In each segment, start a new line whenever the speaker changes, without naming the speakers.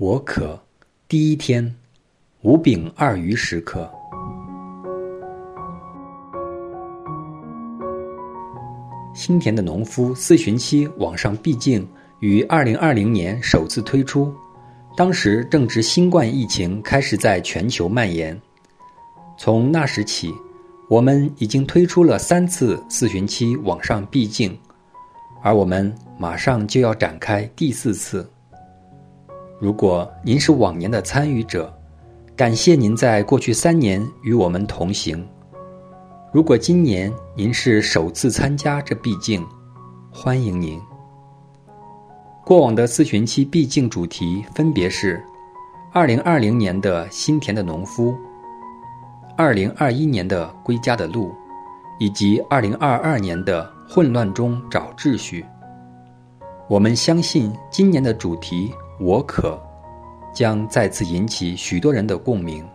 我可，第一天，五饼二鱼时刻。新田的农夫四旬期网上闭境于二零二零年首次推出，当时正值新冠疫情开始在全球蔓延。从那时起，我们已经推出了三次四旬期网上闭境，而我们马上就要展开第四次。如果您是往年的参与者，感谢您在过去三年与我们同行。如果今年您是首次参加这毕竟，欢迎您。过往的四旬期毕竟主题分别是：二零二零年的新田的农夫，二零二一年的归家的路，以及二零二二年的混乱中找秩序。我们相信今年的主题。我可将再次引起许多人的共鸣。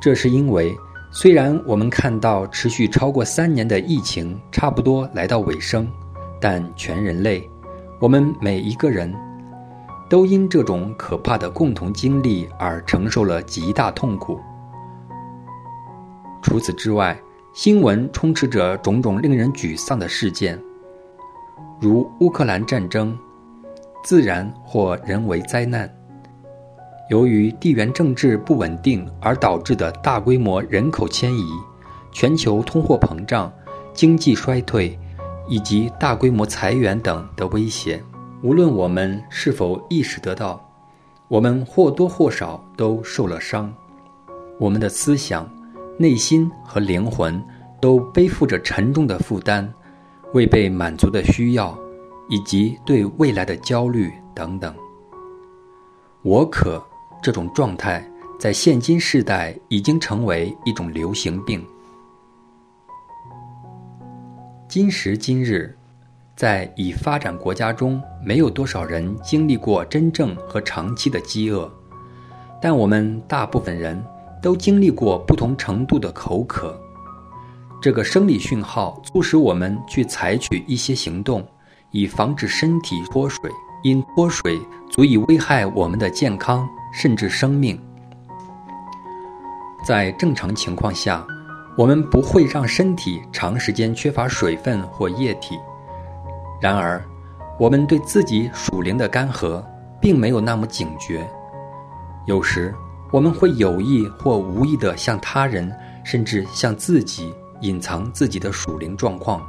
这是因为，虽然我们看到持续超过三年的疫情差不多来到尾声，但全人类，我们每一个人都因这种可怕的共同经历而承受了极大痛苦。除此之外，新闻充斥着种种令人沮丧的事件，如乌克兰战争。自然或人为灾难，由于地缘政治不稳定而导致的大规模人口迁移、全球通货膨胀、经济衰退以及大规模裁员等的威胁，无论我们是否意识得到，我们或多或少都受了伤。我们的思想、内心和灵魂都背负着沉重的负担，未被满足的需要。以及对未来的焦虑等等，我可这种状态在现今世代已经成为一种流行病。今时今日，在已发展国家中，没有多少人经历过真正和长期的饥饿，但我们大部分人都经历过不同程度的口渴。这个生理讯号促使我们去采取一些行动。以防止身体脱水，因脱水足以危害我们的健康甚至生命。在正常情况下，我们不会让身体长时间缺乏水分或液体。然而，我们对自己属灵的干涸并没有那么警觉。有时，我们会有意或无意地向他人，甚至向自己隐藏自己的属灵状况。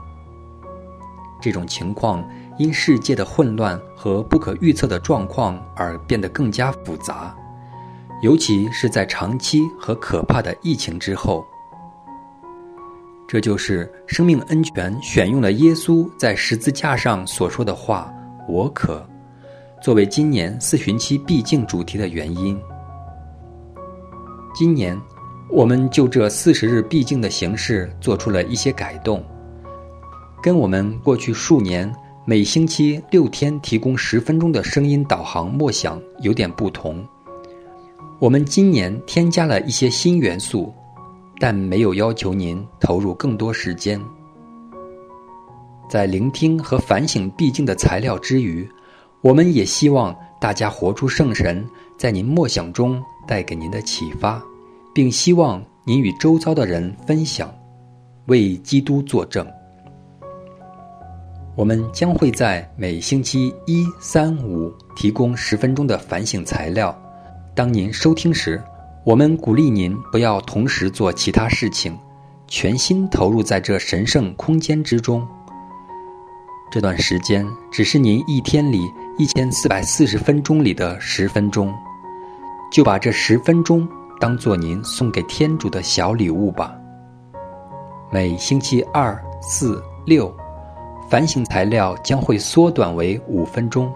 这种情况因世界的混乱和不可预测的状况而变得更加复杂，尤其是在长期和可怕的疫情之后。这就是生命恩泉选用了耶稣在十字架上所说的话：“我可”，作为今年四旬期必竟主题的原因。今年，我们就这四十日必竟的形式做出了一些改动。跟我们过去数年每星期六天提供十分钟的声音导航默想有点不同，我们今年添加了一些新元素，但没有要求您投入更多时间。在聆听和反省毕竟的材料之余，我们也希望大家活出圣神在您默想中带给您的启发，并希望您与周遭的人分享，为基督作证。我们将会在每星期一、三、五提供十分钟的反省材料。当您收听时，我们鼓励您不要同时做其他事情，全心投入在这神圣空间之中。这段时间只是您一天里一千四百四十分钟里的十分钟，就把这十分钟当做您送给天主的小礼物吧。每星期二、四、六。反省材料将会缩短为五分钟。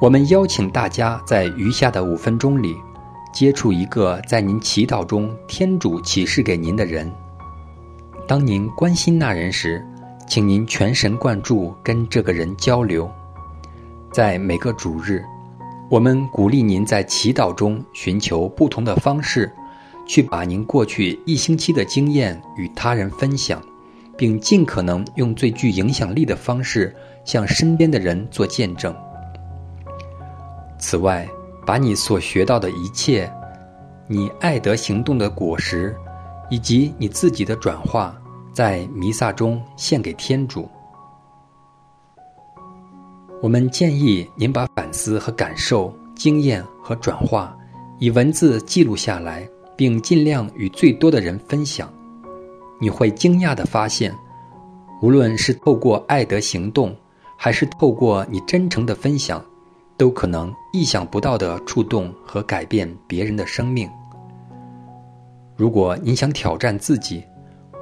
我们邀请大家在余下的五分钟里，接触一个在您祈祷中天主启示给您的人。当您关心那人时，请您全神贯注跟这个人交流。在每个主日，我们鼓励您在祈祷中寻求不同的方式，去把您过去一星期的经验与他人分享。并尽可能用最具影响力的方式向身边的人做见证。此外，把你所学到的一切，你爱德行动的果实，以及你自己的转化，在弥撒中献给天主。我们建议您把反思和感受、经验和转化，以文字记录下来，并尽量与最多的人分享。你会惊讶地发现，无论是透过爱德行动，还是透过你真诚的分享。都可能意想不到的触动和改变别人的生命。如果您想挑战自己，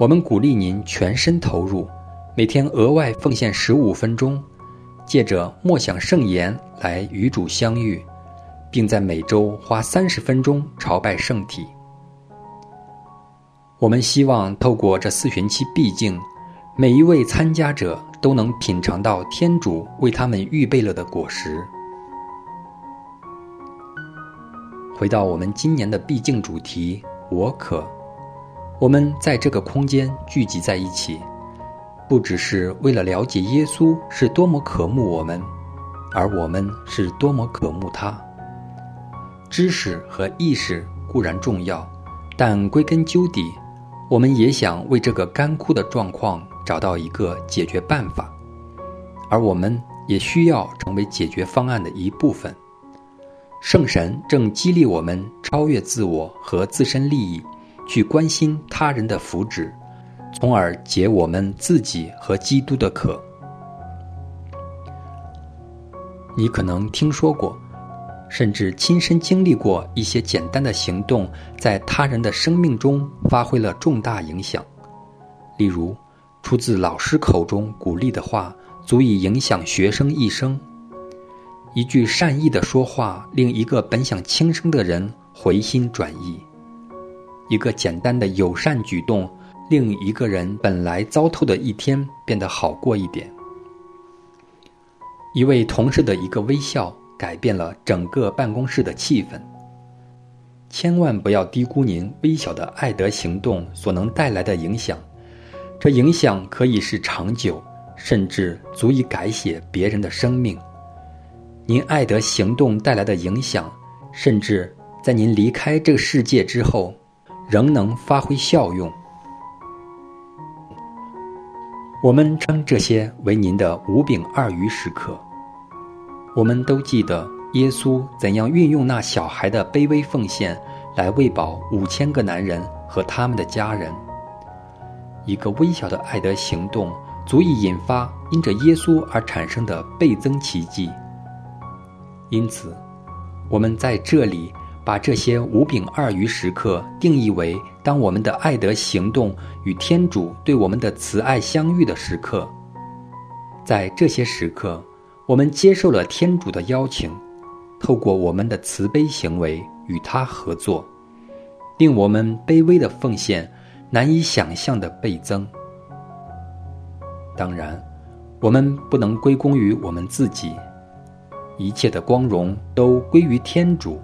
我们鼓励您全身投入，每天额外奉献十五分钟，借着默想圣言来与主相遇，并在每周花三十分钟朝拜圣体。我们希望透过这四旬期毕竟，每一位参加者都能品尝到天主为他们预备了的果实。回到我们今年的毕竟主题，我可，我们在这个空间聚集在一起，不只是为了了解耶稣是多么渴慕我们，而我们是多么渴慕他。知识和意识固然重要，但归根究底，我们也想为这个干枯的状况找到一个解决办法，而我们也需要成为解决方案的一部分。圣神正激励我们超越自我和自身利益，去关心他人的福祉，从而解我们自己和基督的渴。你可能听说过，甚至亲身经历过一些简单的行动，在他人的生命中发挥了重大影响。例如，出自老师口中鼓励的话，足以影响学生一生。一句善意的说话，令一个本想轻生的人回心转意；一个简单的友善举动，令一个人本来糟透的一天变得好过一点。一位同事的一个微笑，改变了整个办公室的气氛。千万不要低估您微小的爱德行动所能带来的影响，这影响可以是长久，甚至足以改写别人的生命。您爱德行动带来的影响，甚至在您离开这个世界之后，仍能发挥效用。我们称这些为您的五饼二鱼时刻。我们都记得耶稣怎样运用那小孩的卑微奉献，来喂饱五千个男人和他们的家人。一个微小的爱德行动，足以引发因着耶稣而产生的倍增奇迹。因此，我们在这里把这些五饼二鱼时刻定义为：当我们的爱德行动与天主对我们的慈爱相遇的时刻。在这些时刻，我们接受了天主的邀请，透过我们的慈悲行为与他合作，令我们卑微的奉献难以想象的倍增。当然，我们不能归功于我们自己。一切的光荣都归于天主，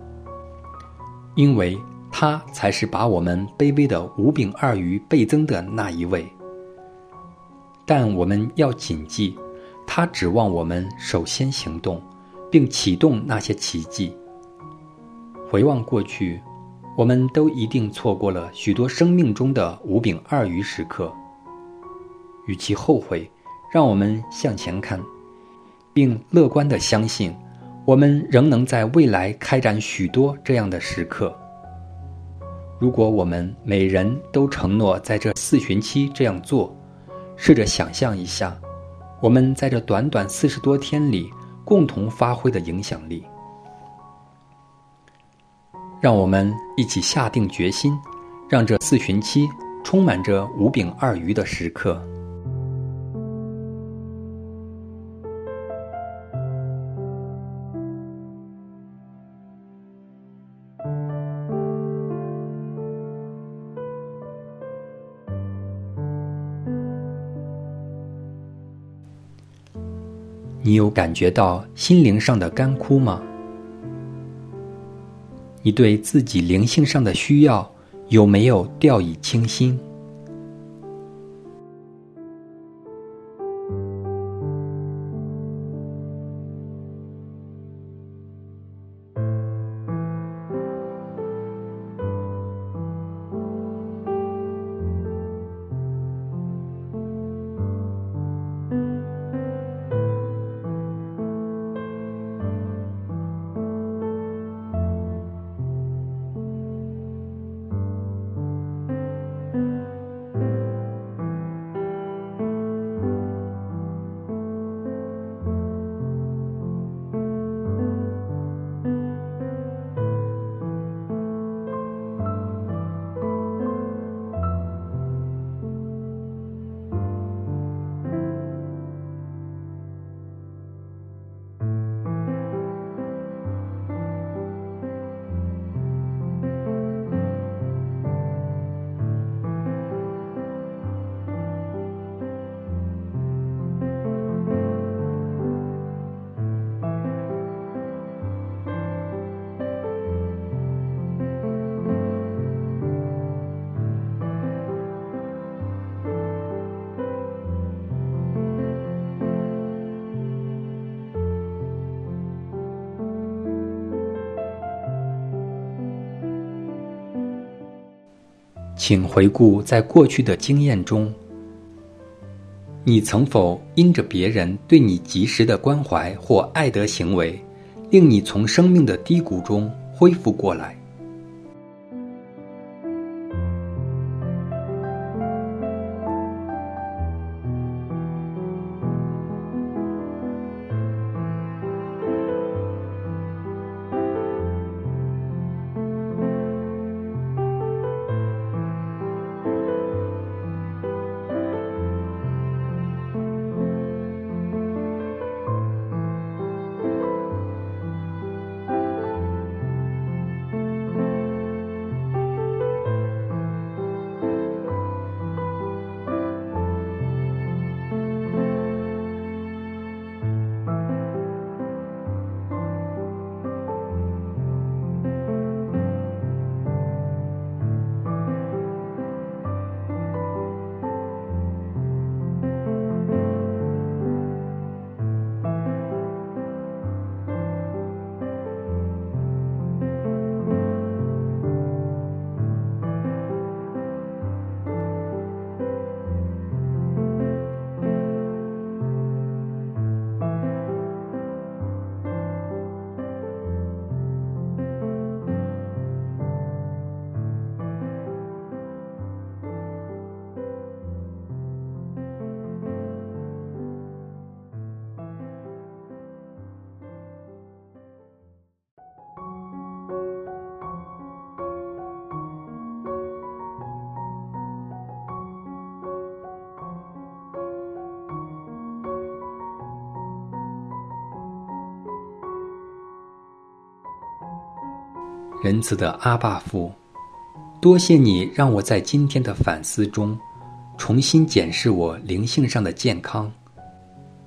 因为他才是把我们卑微的五饼二鱼倍增的那一位。但我们要谨记，他指望我们首先行动，并启动那些奇迹。回望过去，我们都一定错过了许多生命中的五饼二鱼时刻。与其后悔，让我们向前看。并乐观地相信，我们仍能在未来开展许多这样的时刻。如果我们每人都承诺在这四旬期这样做，试着想象一下，我们在这短短四十多天里共同发挥的影响力。让我们一起下定决心，让这四旬期充满着五饼二鱼的时刻。你有感觉到心灵上的干枯吗？你对自己灵性上的需要有没有掉以轻心？请回顾在过去的经验中，你曾否因着别人对你及时的关怀或爱的行为，令你从生命的低谷中恢复过来？仁慈的阿爸父，多谢你让我在今天的反思中，重新检视我灵性上的健康，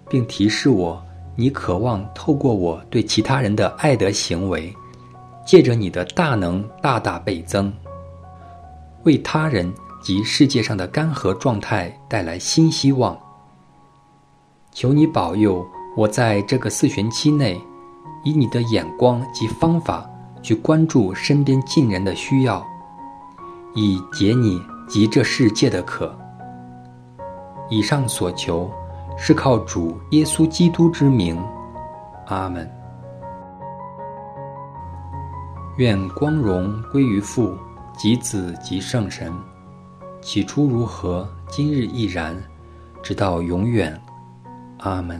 并提示我，你渴望透过我对其他人的爱的行为，借着你的大能大大倍增，为他人及世界上的干涸状态带来新希望。求你保佑我在这个四旬期内，以你的眼光及方法。去关注身边近人的需要，以解你及这世界的渴。以上所求，是靠主耶稣基督之名，阿门。愿光荣归于父及子及圣神，起初如何，今日亦然，直到永远，阿门。